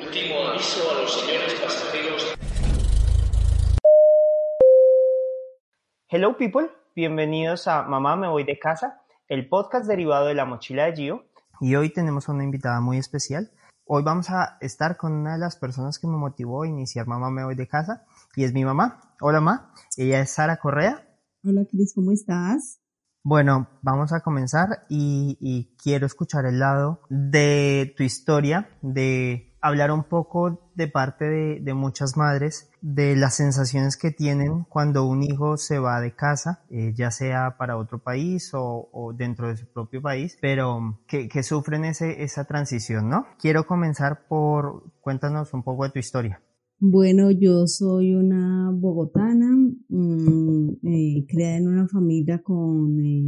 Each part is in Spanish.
Último aviso a los señores pasajeros. Hello people, bienvenidos a Mamá me voy de casa, el podcast derivado de la mochila de Gio. Y hoy tenemos una invitada muy especial. Hoy vamos a estar con una de las personas que me motivó a iniciar Mamá me voy de casa y es mi mamá. Hola mamá, ella es Sara Correa. Hola Cris, ¿cómo estás? Bueno, vamos a comenzar y, y quiero escuchar el lado de tu historia, de hablar un poco de parte de, muchas madres de las sensaciones que tienen cuando un hijo se va de casa, eh, ya sea para otro país o, dentro de su propio país, pero que, que sufren ese, esa transición, ¿no? Quiero comenzar por, cuéntanos un poco de tu historia. Bueno, yo soy una bogotana, mmm, en una familia con eh,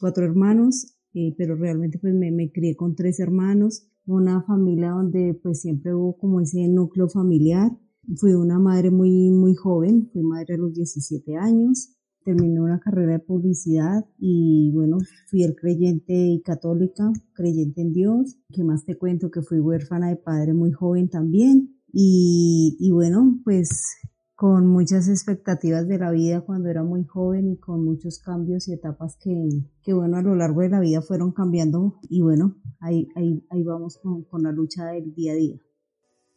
cuatro hermanos, eh, pero realmente pues me, me crié con tres hermanos una familia donde pues siempre hubo como ese núcleo familiar. Fui una madre muy, muy joven, fui madre a los 17 años, terminé una carrera de publicidad y bueno, fui el creyente y católica, creyente en Dios. ¿Qué más te cuento? Que fui huérfana de padre muy joven también. Y, y bueno, pues con muchas expectativas de la vida cuando era muy joven y con muchos cambios y etapas que, que bueno, a lo largo de la vida fueron cambiando y bueno, ahí, ahí, ahí vamos con, con la lucha del día a día.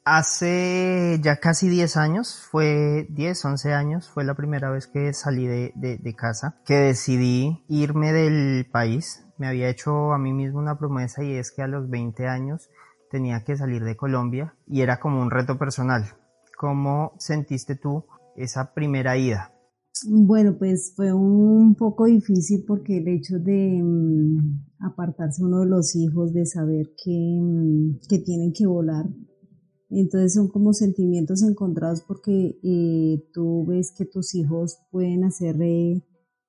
Hace ya casi 10 años, fue 10, 11 años, fue la primera vez que salí de, de, de, casa, que decidí irme del país. Me había hecho a mí mismo una promesa y es que a los 20 años tenía que salir de Colombia y era como un reto personal. ¿Cómo sentiste tú esa primera ida? Bueno, pues fue un poco difícil porque el hecho de um, apartarse uno de los hijos, de saber que, um, que, tienen que volar, entonces son como sentimientos encontrados porque eh, tú ves que tus hijos pueden hacer eh,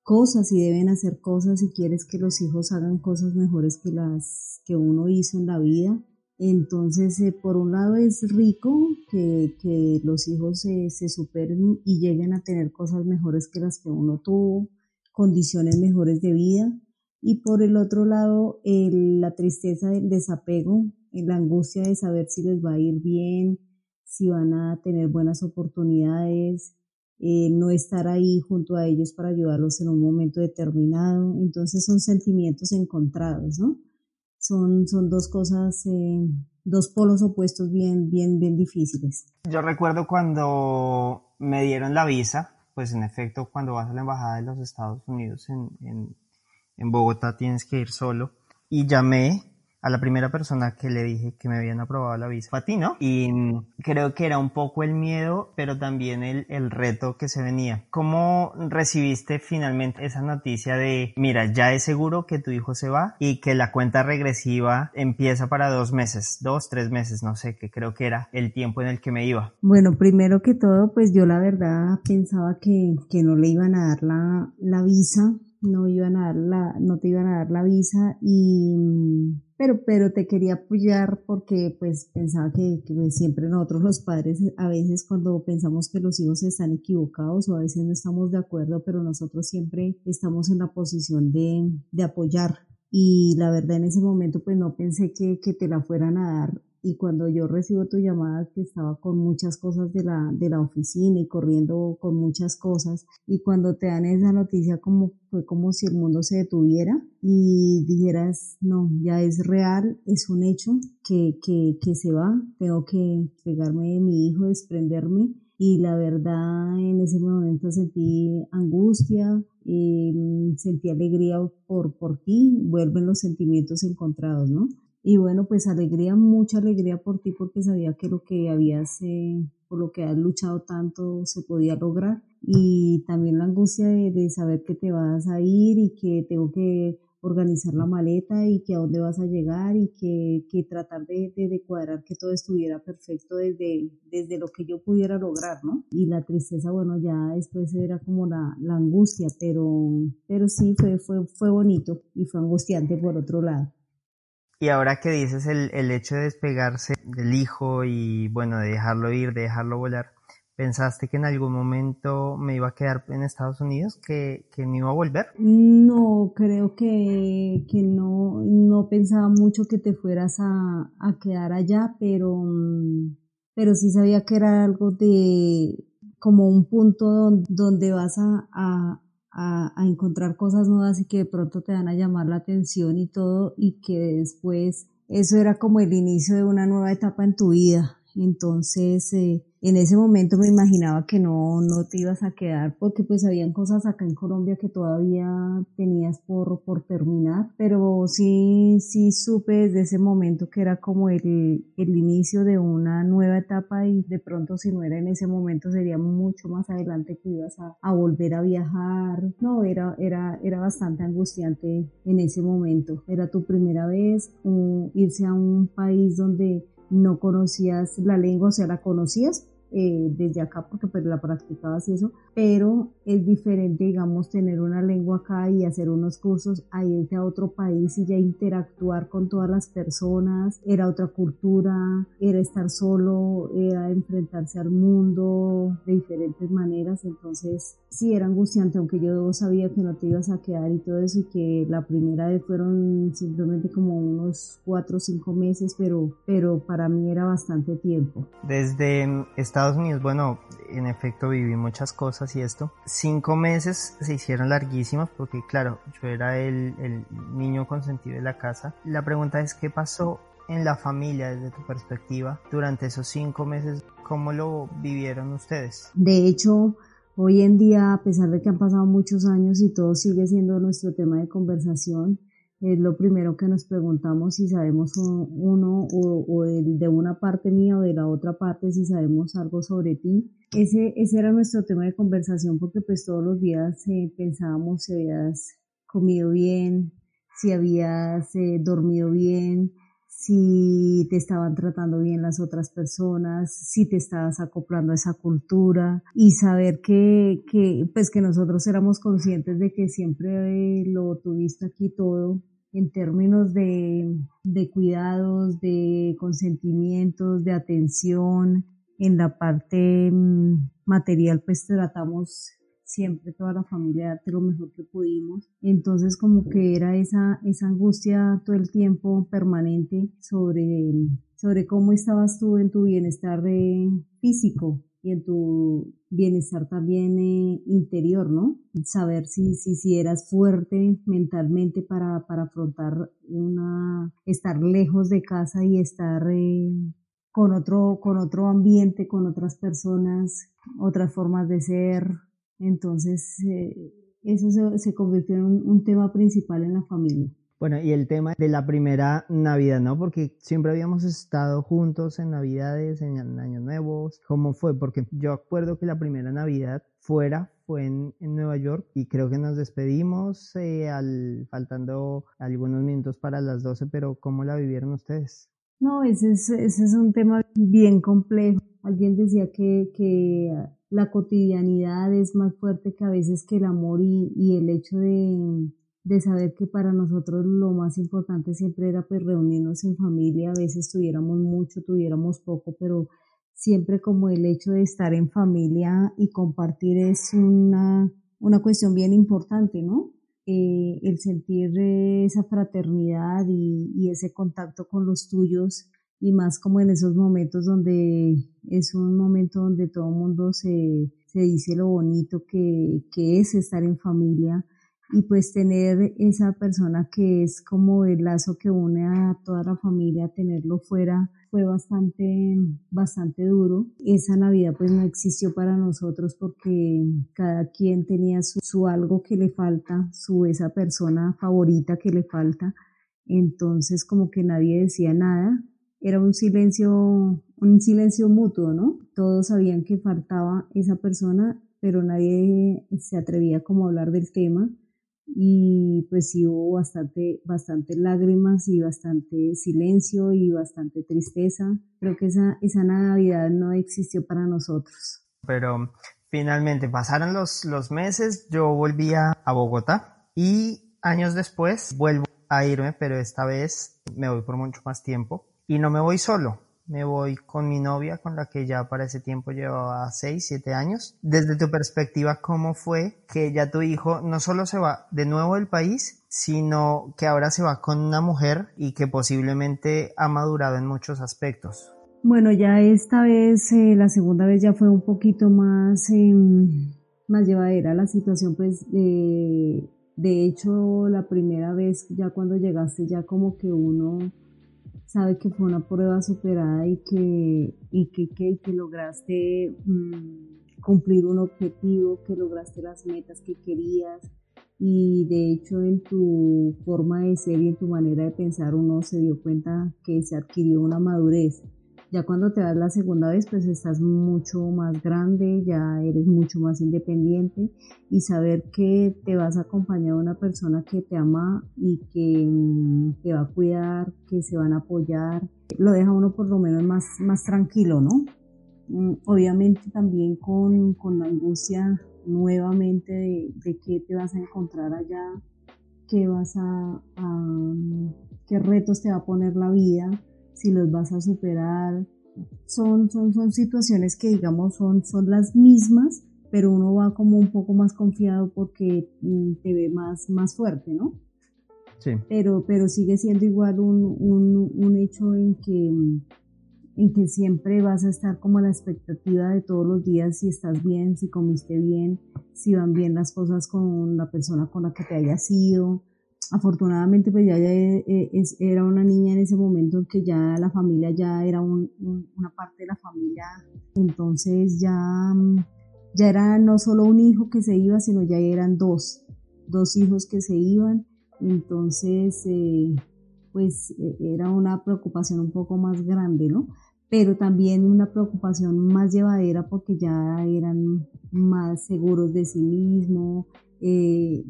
cosas y deben hacer cosas y quieres que los hijos hagan cosas mejores que las que uno hizo en la vida entonces, eh, por un lado es rico que, que los hijos se, superen y lleguen a tener cosas mejores que las que uno tuvo, condiciones mejores de vida. Y por el otro lado, la tristeza del desapego, la angustia de saber si les va a ir bien, si van a tener buenas oportunidades, eh, no estar ahí junto a ellos para ayudarlos en un momento determinado. Entonces son sentimientos encontrados, ¿no? Son, son dos cosas, eh, dos polos opuestos bien, bien, bien difíciles. Yo recuerdo cuando me dieron la visa, pues en efecto cuando vas a la Embajada de los Estados Unidos en, en, en Bogotá tienes que ir solo y llamé a la primera persona que le dije que me habían aprobado la visa, a ti, ¿no? Y creo que era un poco el miedo, pero también el, el reto que se venía. ¿Cómo recibiste finalmente esa noticia de, mira, ya es seguro que tu hijo se va y que la cuenta regresiva empieza para dos meses, dos, tres meses, no sé, que creo que era el tiempo en el que me iba? Bueno, primero que todo, pues yo la verdad pensaba que, que no le iban a dar la, la visa no iban a dar la, no te iban a dar la visa y pero, pero te quería apoyar porque pues pensaba que, pues, siempre nosotros los padres a veces cuando pensamos que los hijos están equivocados o a veces no estamos de acuerdo, pero nosotros siempre estamos en la posición de, de apoyar. Y la verdad en ese momento pues no pensé que, que te la fueran a dar y cuando yo recibo tu llamada que estaba con muchas cosas de la, de la oficina y corriendo con muchas cosas y cuando te dan esa noticia como fue como si el mundo se detuviera y dijeras no, ya es real, es un hecho que, que, que se va, tengo que pegarme de mi hijo, desprenderme y la verdad en ese momento sentí angustia, eh, sentí alegría por, por ti, vuelven los sentimientos encontrados, ¿no? Y bueno, pues alegría, mucha alegría por ti porque sabía que lo que habías, eh, por lo que has luchado tanto se podía lograr. Y también la angustia de, de, saber que te vas a ir y que tengo que organizar la maleta y que a dónde vas a llegar y que, que tratar de, de, cuadrar que todo estuviera perfecto desde, desde lo que yo pudiera lograr, ¿no? Y la tristeza, bueno, ya después era como la, la angustia, pero, pero sí fue, fue, fue bonito y fue angustiante por otro lado. Y ahora que dices el, el hecho de despegarse del hijo y bueno, de dejarlo ir, de dejarlo volar, ¿Pensaste que en algún momento me iba a quedar en Estados Unidos, que, que me iba a volver? No, creo que, que no, no pensaba mucho que te fueras a, a quedar allá, pero, pero sí sabía que era algo de como un punto donde, donde vas a, a, a, encontrar cosas nuevas y que de pronto te van a llamar la atención y todo, y que después eso era como el inicio de una nueva etapa en tu vida. Entonces, eh, en ese momento me imaginaba que no, no te ibas a quedar porque pues habían cosas acá en Colombia que todavía tenías por, por terminar, pero sí, sí supe desde ese momento que era como el, el inicio de una nueva etapa y de pronto si no era en ese momento sería mucho más adelante que ibas a, a volver a viajar. No, era, era, era bastante angustiante en ese momento. Era tu primera vez irse a un país donde no conocías la lengua, o sea, la conocías, eh, desde acá porque pues la practicabas y eso, pero es diferente, digamos, tener una lengua acá y hacer unos cursos a irte a otro país y ya interactuar con todas las personas, era otra cultura, era estar solo, era enfrentarse al mundo de diferentes maneras, entonces sí era angustiante, aunque yo sabía que no te ibas a quedar y todo eso y que la primera vez fueron simplemente como unos cuatro o cinco meses, pero, pero para mí era bastante tiempo. Desde Estados Unidos, bueno, en efecto viví muchas cosas y esto. Cinco meses se hicieron larguísimas porque, claro, yo era el, el niño consentido de la casa. La pregunta es, ¿qué pasó en la familia desde tu perspectiva durante esos cinco meses? ¿Cómo lo vivieron ustedes? De hecho, hoy en día, a pesar de que han pasado muchos años y todo sigue siendo nuestro tema de conversación, es lo primero que nos preguntamos si sabemos uno o, de, una parte mía o de la otra parte si sabemos algo sobre ti. Ese, ese era nuestro tema de conversación porque pues todos los días eh, pensábamos si habías comido bien, si habías eh, dormido bien, si te estaban tratando bien las otras personas, si te estabas acoplando a esa cultura y saber que, que, pues que nosotros éramos conscientes de que siempre eh, lo tuviste aquí todo en términos de, de cuidados, de consentimientos, de atención. En la parte mm, material, pues tratamos siempre toda la familia darte lo mejor que pudimos. Entonces como que era esa, esa angustia todo el tiempo permanente sobre, sobre cómo estabas tú en tu bienestar físico, y en tu bienestar también eh, interior, ¿no? Saber si, si, si eras fuerte mentalmente para, para afrontar una, estar lejos de casa y estar eh, con otro, con otro ambiente, con otras personas, otras formas de ser. Entonces, eh, eso se, se, convirtió en un tema principal en la familia. Bueno, y el tema de la primera Navidad, ¿no? Porque siempre habíamos estado juntos en Navidades, en Años Nuevos. ¿Cómo fue? Porque yo acuerdo que la primera Navidad fuera fue en, Nueva York y creo que nos despedimos eh, al, faltando algunos minutos para las 12, pero ¿cómo la vivieron ustedes? No, ese es, ese es un tema bien complejo. Alguien decía que, que la cotidianidad es más fuerte que a veces que el amor y, y el hecho de de saber que para nosotros lo más importante siempre era pues reunirnos en familia, a veces tuviéramos mucho, tuviéramos poco, pero siempre como el hecho de estar en familia y compartir es una, una cuestión bien importante, ¿no? Eh, el sentir esa fraternidad y, y, ese contacto con los tuyos y más como en esos momentos donde es un momento donde todo el mundo se, se dice lo bonito que, que es estar en familia y pues tener esa persona que es como el lazo que une a toda la familia, tenerlo fuera fue bastante, bastante duro. Esa Navidad pues no existió para nosotros porque cada quien tenía su, algo que le falta, su esa persona favorita que le falta. Entonces como que nadie decía nada. Era un silencio, un silencio mutuo, ¿no? Todos sabían que faltaba esa persona, pero nadie se atrevía como a hablar del tema y pues sí hubo bastante, bastante lágrimas y bastante silencio y bastante tristeza. Creo que esa, esa Navidad no existió para nosotros. Pero finalmente pasaron los, los meses, yo volví a Bogotá y años después vuelvo a irme, pero esta vez me voy por mucho más tiempo y no me voy solo me voy con mi novia, con la que ya para ese tiempo llevaba 6, 7 años. Desde tu perspectiva, ¿cómo fue que ya tu hijo no solo se va de nuevo del país, sino que ahora se va con una mujer y que posiblemente ha madurado en muchos aspectos? Bueno, ya esta vez, eh, la segunda vez ya fue un poquito más, em, más llevadera la situación, pues de, de hecho la primera vez ya cuando llegaste ya como que uno sabe que fue una prueba superada y que, y que, que, lograste mm, cumplir un objetivo, que lograste las metas que querías y de hecho en tu forma de ser y en tu manera de pensar uno se dio cuenta que se adquirió una madurez. Ya cuando te das la segunda vez, pues estás mucho más grande, ya eres mucho más independiente y saber que te vas a acompañar a una persona que te ama y que mm, te va a cuidar, que se van a apoyar, lo deja uno por lo menos más, más tranquilo, ¿no? Mm, obviamente también con, con la angustia nuevamente de, de qué te vas a encontrar allá, qué vas a, a, qué retos te va a poner la vida si los vas a superar. Son, son, son situaciones que digamos son, son las mismas, pero uno va como un poco más confiado porque mm, te ve más, más fuerte, ¿no? Sí. Pero, pero sigue siendo igual un, un, un hecho en que, en que siempre vas a estar como a la expectativa de todos los días si estás bien, si comiste bien, si van bien las cosas con la persona con la que te hayas ido, afortunadamente pues ya, eh, era una niña en ese momento en que ya la familia ya era una parte de la familia, entonces ya, ya era no solo un hijo que se iba, sino ya eran dos, dos hijos que se iban, entonces eh, pues e, era una preocupación un poco más grande, ¿no? Pero también una preocupación más llevadera porque ya eran más seguros de sí mismos, eh,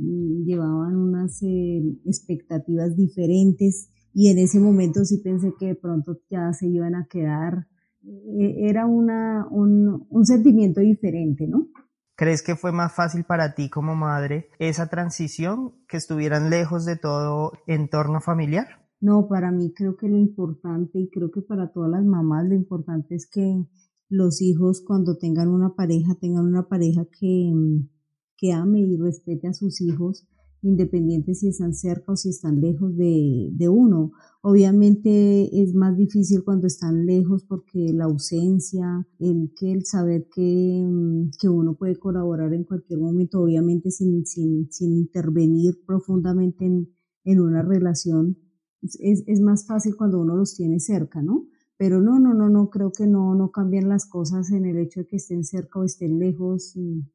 llevaban unas eh, expectativas diferentes y en ese momento sí pensé que de pronto ya se iban a quedar. Eh, era una, un, un sentimiento diferente, ¿no? ¿Crees que fue más fácil para ti como madre esa transición, que estuvieran lejos de todo entorno familiar? No, para mí creo que lo importante y creo que para todas las mamás lo importante es que los hijos cuando tengan una pareja tengan una pareja que, que ame y respete a sus hijos, independiente si están cerca o si están lejos de, uno. Obviamente es más difícil cuando están lejos porque la ausencia, el saber que, mm, que uno puede colaborar en cualquier momento, obviamente sin, sin, sin intervenir profundamente en, en una relación, es, es, más fácil cuando uno los tiene cerca, ¿no? Pero no, no, no, no, creo que no, no cambian las cosas en el hecho de que estén cerca o estén lejos.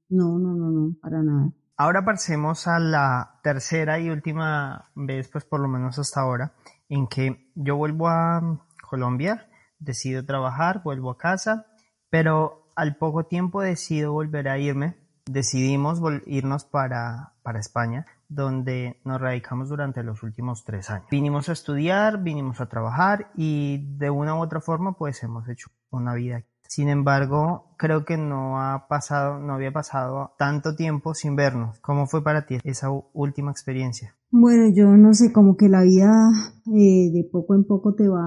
No, no, no, no, para nada. Ahora pasemos a la tercera y última vez, pues por lo menos hasta ahora, en que yo vuelvo a Colombia, decido trabajar, vuelvo a casa, pero al poco tiempo decido volver a irme. Decidimos irnos para, para España donde nos radicamos durante los últimos tres años. Vinimos a estudiar, vinimos a trabajar y de una u otra forma pues hemos hecho una vida. Sin embargo, creo que no ha pasado, no había pasado tanto tiempo sin vernos. ¿Cómo fue para ti esa última experiencia? Bueno, yo no sé, como que la vida eh, de poco en poco te va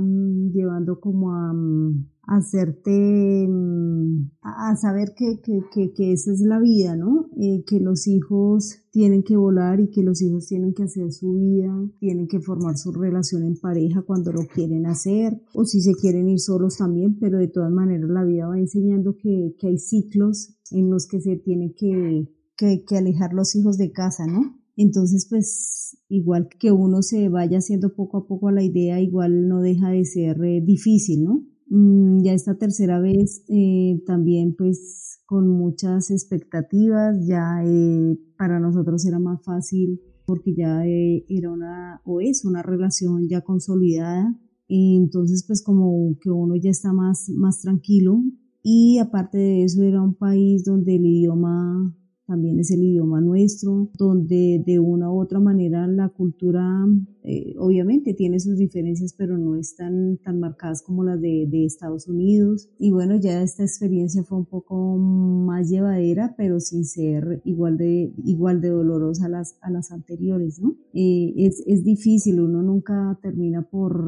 mm, llevando como a, mm, hacerte, mm, a saber que, que, que, esa es la vida, ¿no? Eh, que los hijos tienen que volar y que los hijos tienen que hacer su vida, tienen que formar su relación en pareja cuando lo quieren hacer, o si se quieren ir solos también, pero de todas maneras la vida va enseñando que, que hay ciclos en los que se tiene que, que, que alejar los hijos de casa, ¿no? Entonces, pues igual que uno se vaya haciendo poco a poco a la idea, igual no deja de ser eh, difícil, ¿no? Mm, ya esta tercera vez eh, también pues con muchas expectativas, ya eh, para nosotros era más fácil porque ya era una o es una relación ya consolidada, entonces pues como que uno ya está más, más tranquilo y aparte de eso era un país donde el idioma también es el idioma nuestro, donde de una u otra manera la cultura eh, obviamente tiene sus diferencias, pero no están tan marcadas como las de, de, Estados Unidos. Y bueno, ya esta experiencia fue un poco más llevadera, pero sin ser igual de, igual de dolorosa a las, a las anteriores, ¿no? Eh, es, es difícil, uno nunca termina por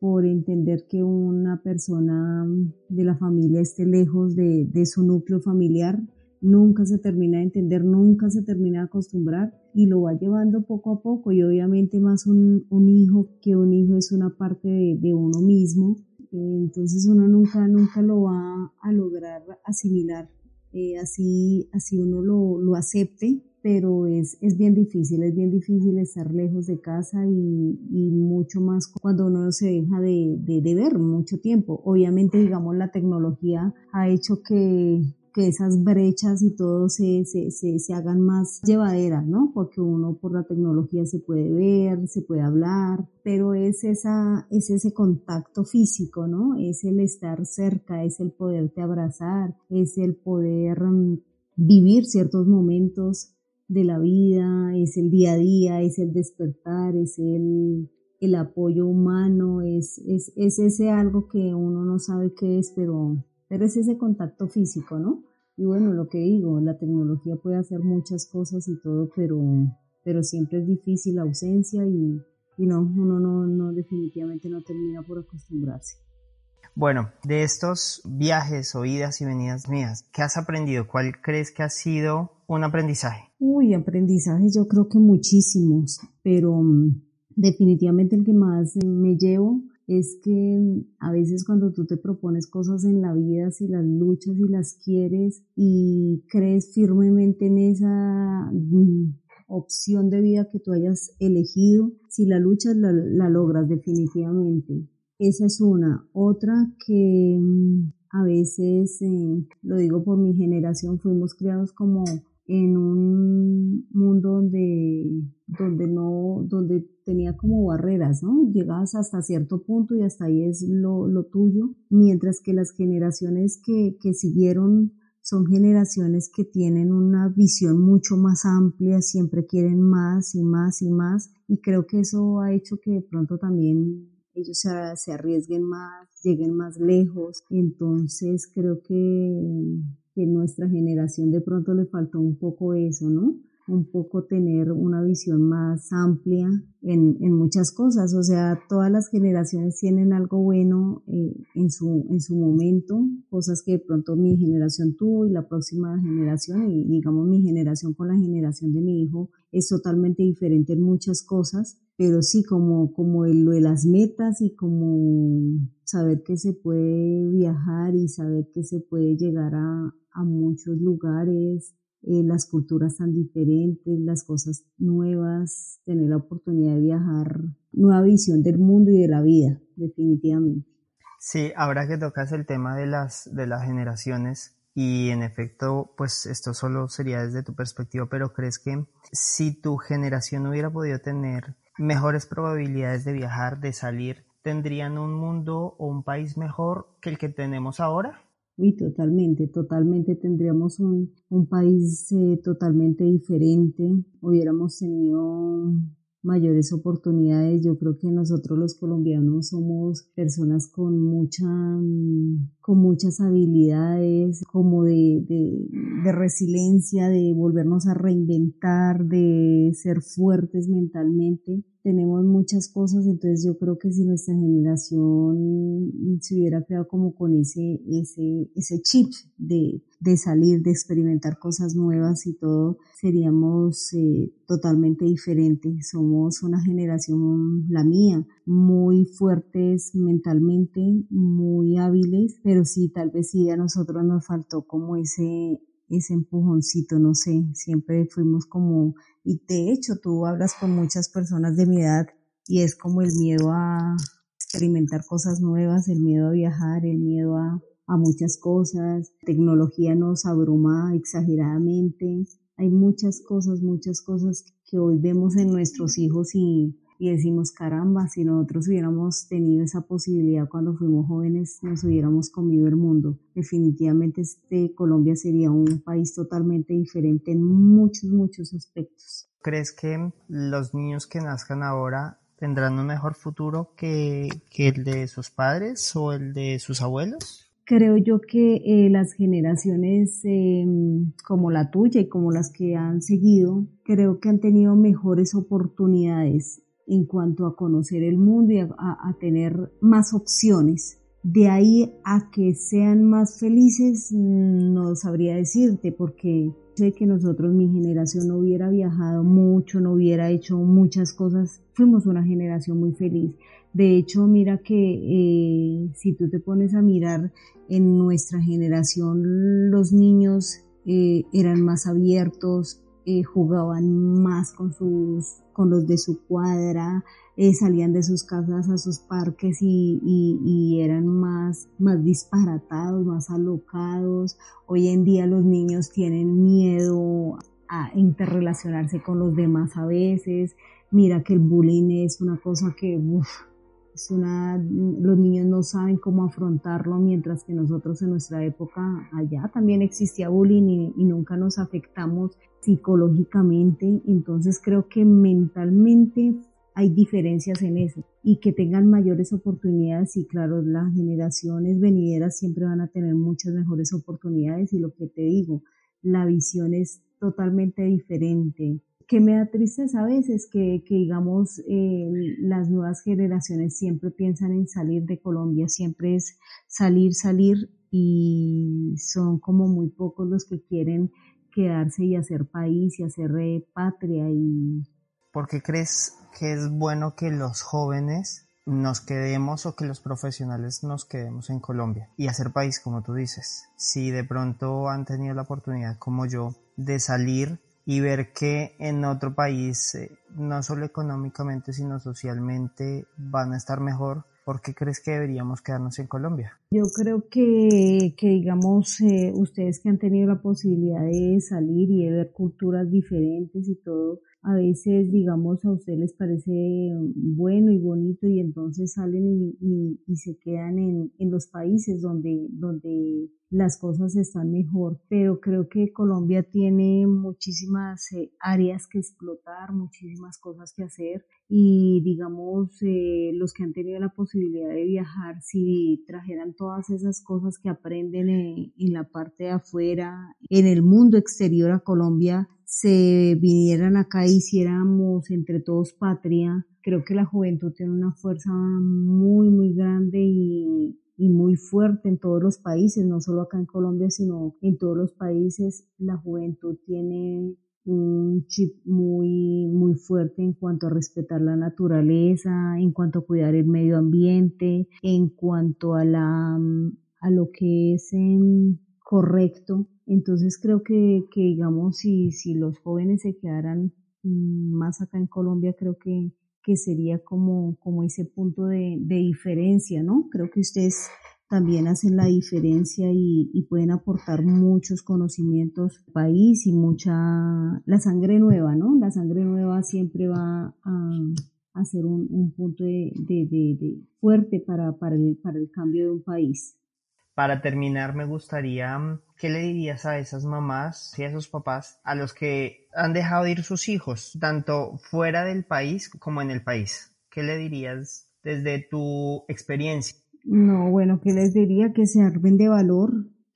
por entender que una persona de la familia esté lejos de, de su núcleo familiar, nunca se termina de entender, nunca se termina de acostumbrar y lo va llevando poco a poco y obviamente más un, un hijo que un hijo es una parte de, uno mismo, entonces uno nunca, nunca lo va a lograr asimilar, eh, así, así uno lo, lo acepte, pero es, es bien difícil, es bien difícil estar lejos de casa y, y mucho más cuando uno se deja de, de, de ver mucho tiempo. Obviamente, digamos, la tecnología ha hecho que, que esas brechas y todo se, se, se, se, hagan más llevaderas, ¿no? Porque uno por la tecnología se puede ver, se puede hablar, pero es, esa, es ese contacto físico, ¿no? Es el estar cerca, es el poderte abrazar, es el poder um, vivir ciertos momentos de la vida, es el día a día, es el despertar, es el, el apoyo humano, es, es, es ese algo que uno no sabe qué es, pero pero es ese contacto físico, ¿no? Y bueno, lo que digo, la tecnología puede hacer muchas cosas y todo, pero, pero siempre es difícil la ausencia y, y no, uno no, no, definitivamente no termina por acostumbrarse. Bueno, de estos viajes o idas y venidas mías, ¿qué has aprendido? ¿Cuál crees que ha sido un aprendizaje? Uy, aprendizajes yo creo que muchísimos, pero um, definitivamente el que más me llevo es que a veces cuando tú te propones cosas en la vida, si las luchas y las quieres y crees firmemente en esa mm, opción de vida que tú hayas elegido, si la luchas la, la logras definitivamente. Esa es una. Otra que mm, a veces, eh, lo digo por mi generación, fuimos criados como en un mundo donde, donde no, donde tenía como barreras, ¿no? Llegabas hasta cierto punto y hasta ahí es lo, lo tuyo, mientras que las generaciones que, que siguieron son generaciones que tienen una visión mucho más amplia, siempre quieren más y más y más, y creo que eso ha hecho que de pronto también ellos se, se arriesguen más, lleguen más lejos, entonces creo que nuestra generación de pronto le faltó un poco eso, ¿no? Un poco tener una visión más amplia en, en muchas cosas. O sea, todas las generaciones tienen algo bueno eh, en, su, en su momento, cosas que de pronto mi generación tuvo y la próxima generación, y digamos mi generación con la generación de mi hijo, es totalmente diferente en muchas cosas, pero sí como, como lo de las metas y como saber que se puede viajar y saber que se puede llegar a, a muchos lugares, eh, las culturas tan diferentes, las cosas nuevas, tener la oportunidad de viajar, nueva visión del mundo y de la vida, definitivamente. Sí, ahora que tocas el tema de las, de las generaciones, y en efecto, pues esto solo sería desde tu perspectiva, pero ¿crees que si tu generación hubiera podido tener mejores probabilidades de viajar, de salir, tendrían un mundo o un país mejor que el que tenemos ahora? Uy, totalmente, totalmente tendríamos un, un país eh, totalmente diferente, hubiéramos tenido mayores oportunidades. Yo creo que nosotros los colombianos somos personas con mucha, con muchas habilidades, como de, de, de, resiliencia, de volvernos a reinventar, de ser fuertes mentalmente. Tenemos muchas cosas, entonces yo creo que si nuestra generación se hubiera creado como con ese, ese, ese chip de, de salir, de experimentar cosas nuevas y todo, seríamos eh, totalmente diferentes. Somos una generación, la mía, muy fuertes mentalmente, muy hábiles, pero sí, tal vez sí a nosotros nos faltó como ese, ese empujoncito, no sé, siempre fuimos como, y de hecho tú hablas con muchas personas de mi edad y es como el miedo a experimentar cosas nuevas, el miedo a viajar, el miedo a a muchas cosas, tecnología nos abruma exageradamente, hay muchas cosas, muchas cosas que hoy vemos en nuestros hijos y, y decimos, caramba, si nosotros hubiéramos tenido esa posibilidad cuando fuimos jóvenes, nos hubiéramos comido el mundo. Definitivamente este Colombia sería un país totalmente diferente en muchos, muchos aspectos. ¿Crees que los niños que nazcan ahora tendrán un mejor futuro que, que el de sus padres o el de sus abuelos? Creo yo que eh, las generaciones eh, como la tuya y como las que han seguido, creo que han tenido mejores oportunidades en cuanto a conocer el mundo y a, a, tener más opciones. De ahí a que sean más felices, no sabría decirte, porque sé que nosotros, mi generación, no hubiera viajado mucho, no hubiera hecho muchas cosas. Fuimos una generación muy feliz. De hecho, mira que eh, si tú te pones a mirar en nuestra generación, los niños eh, eran más abiertos, eh, jugaban más con sus con los de su cuadra, salían de sus casas a sus parques y, y, eran más, más disparatados, más alocados. Hoy en día los niños tienen miedo a interrelacionarse con los demás a veces. Mira que el bullying es una cosa que es una, los niños no saben cómo afrontarlo, mientras que nosotros en nuestra época allá también existía bullying y, nunca nos afectamos psicológicamente. Entonces creo que mentalmente hay diferencias en eso. Y que tengan mayores oportunidades y claro, las generaciones venideras siempre van a tener muchas mejores oportunidades. Y lo que te digo, la visión es totalmente diferente que me da tristeza a veces que, que digamos, eh, las nuevas generaciones siempre piensan en salir de Colombia, siempre es salir, salir y son como muy pocos los que quieren quedarse y hacer país y hacer eh, patria. Y... ¿Por qué crees que es bueno que los jóvenes nos quedemos o que los profesionales nos quedemos en Colombia y hacer país como tú dices? Si de pronto han tenido la oportunidad como yo de salir y ver que en otro país, eh, no solo económicamente, sino socialmente, van a estar mejor, ¿por qué crees que deberíamos quedarnos en Colombia? Yo creo que, que digamos, eh, ustedes que han tenido la posibilidad de salir y de ver culturas diferentes y todo, a veces, digamos, a ustedes les parece bueno y bonito y entonces salen y, se quedan en, los países donde, donde las cosas están mejor. Pero creo que Colombia tiene muchísimas eh, áreas que explotar, muchísimas cosas que hacer y, digamos, eh, los que han tenido la posibilidad de viajar, si trajeran todas esas cosas que aprenden en, en la parte de afuera, en el mundo exterior a Colombia, se vinieran acá e hiciéramos entre todos patria, creo que la juventud tiene una fuerza muy, muy grande y, y muy fuerte en todos los países, no solo acá en Colombia, sino en todos los países. La juventud tiene un chip muy, muy fuerte en cuanto a respetar la naturaleza, en cuanto a cuidar el medio ambiente, en cuanto a la, a lo que es em, correcto entonces creo que, que digamos, si, si los jóvenes se quedaran más acá en Colombia, creo que, que sería como, como ese punto de, de diferencia, ¿no? Creo que ustedes también hacen la diferencia y, pueden aportar muchos conocimientos al país y mucha, la sangre nueva, ¿no? La sangre nueva siempre va a, ser un, un punto de, de, de, fuerte para, para, el, para el cambio de un país. Para terminar, me gustaría, mm, ¿qué le dirías a esas mamás y a esos papás a los que han dejado ir sus hijos, tanto fuera del país como en el país? ¿Qué le dirías desde tu experiencia? No, bueno, ¿qué les diría? Que se armen de valor,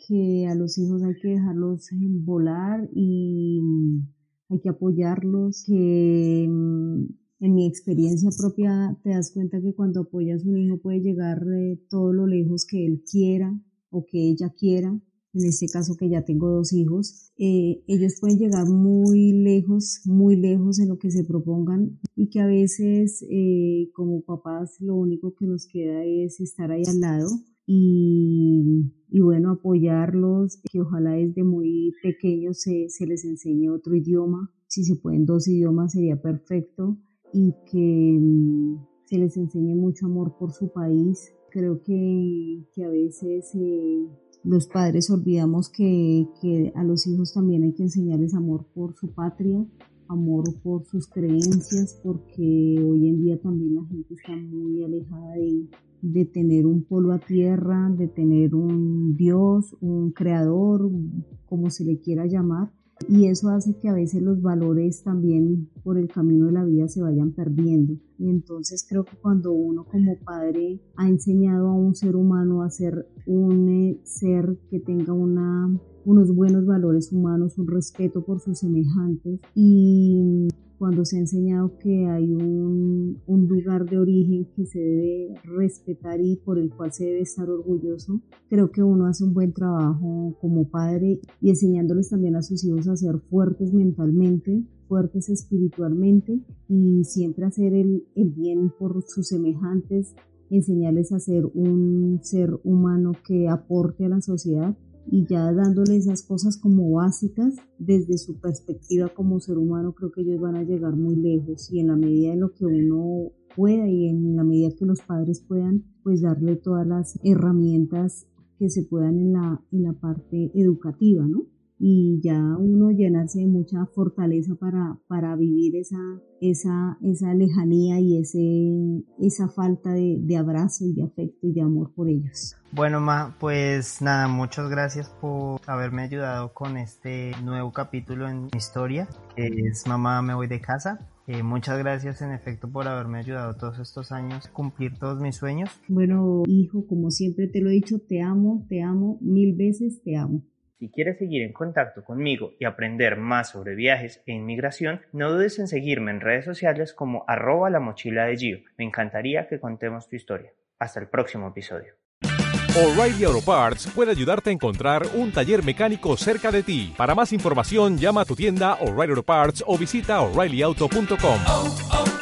que a los hijos hay que dejarlos volar y mm, hay que apoyarlos, que mm, en mi experiencia propia te das cuenta que cuando apoyas a un hijo puede llegar todo lo lejos que él quiera, o que ella quiera, en este caso que ya tengo dos hijos, eh, ellos pueden llegar muy lejos, muy lejos en lo que se propongan y que a veces eh, como papás lo único que nos queda es estar ahí al lado y, y bueno, apoyarlos, que ojalá desde muy pequeños se, se les enseñe otro idioma, si se pueden dos idiomas sería perfecto y que mm, se les enseñe mucho amor por su país, creo que, que a veces eh, los padres olvidamos que, que, a los hijos también hay que enseñarles amor por su patria amor por sus creencias, porque hoy en día también la gente está muy alejada de, de tener un polo a tierra, de tener un Dios, un creador, como se le quiera llamar. Y eso hace que a veces los valores también por el camino de la vida se vayan perdiendo. Y entonces creo que cuando uno como padre ha enseñado a un ser humano a ser un eh, ser que tenga una unos buenos valores humanos, un respeto por sus semejantes. Y cuando se ha enseñado que hay un, un, lugar de origen que se debe respetar y por el cual se debe estar orgulloso, creo que uno hace un buen trabajo como padre y enseñándoles también a sus hijos a ser fuertes mentalmente, fuertes espiritualmente y siempre hacer el, el bien por sus semejantes, enseñarles a ser un ser humano que aporte a la sociedad y ya dándole esas cosas como básicas desde su perspectiva como ser humano creo que ellos van a llegar muy lejos y en la medida de lo que uno pueda y en la medida que los padres puedan pues darle todas las herramientas que se puedan en la, en la parte educativa, ¿no? Y ya uno llenarse de mucha fortaleza para, para vivir esa, esa, esa lejanía y ese, esa falta de, de, abrazo y de afecto y de amor por ellos. Bueno, Ma, pues nada, muchas gracias por haberme ayudado con este nuevo capítulo en mi historia, que es Mamá, me voy de casa. Eh, muchas gracias en efecto por haberme ayudado todos estos años a cumplir todos mis sueños. Bueno, hijo, como siempre te lo he dicho, te amo, te amo, mil veces te amo. Si quieres seguir en contacto conmigo y aprender más sobre viajes e inmigración, no dudes en seguirme en redes sociales como arroba la mochila de Gio. Me encantaría que contemos tu historia. Hasta el próximo episodio. O'Reilly Auto Parts puede ayudarte a encontrar un taller mecánico cerca de ti. Para más información, llama a tu tienda O'Reilly Auto Parts o visita oreillyauto.com.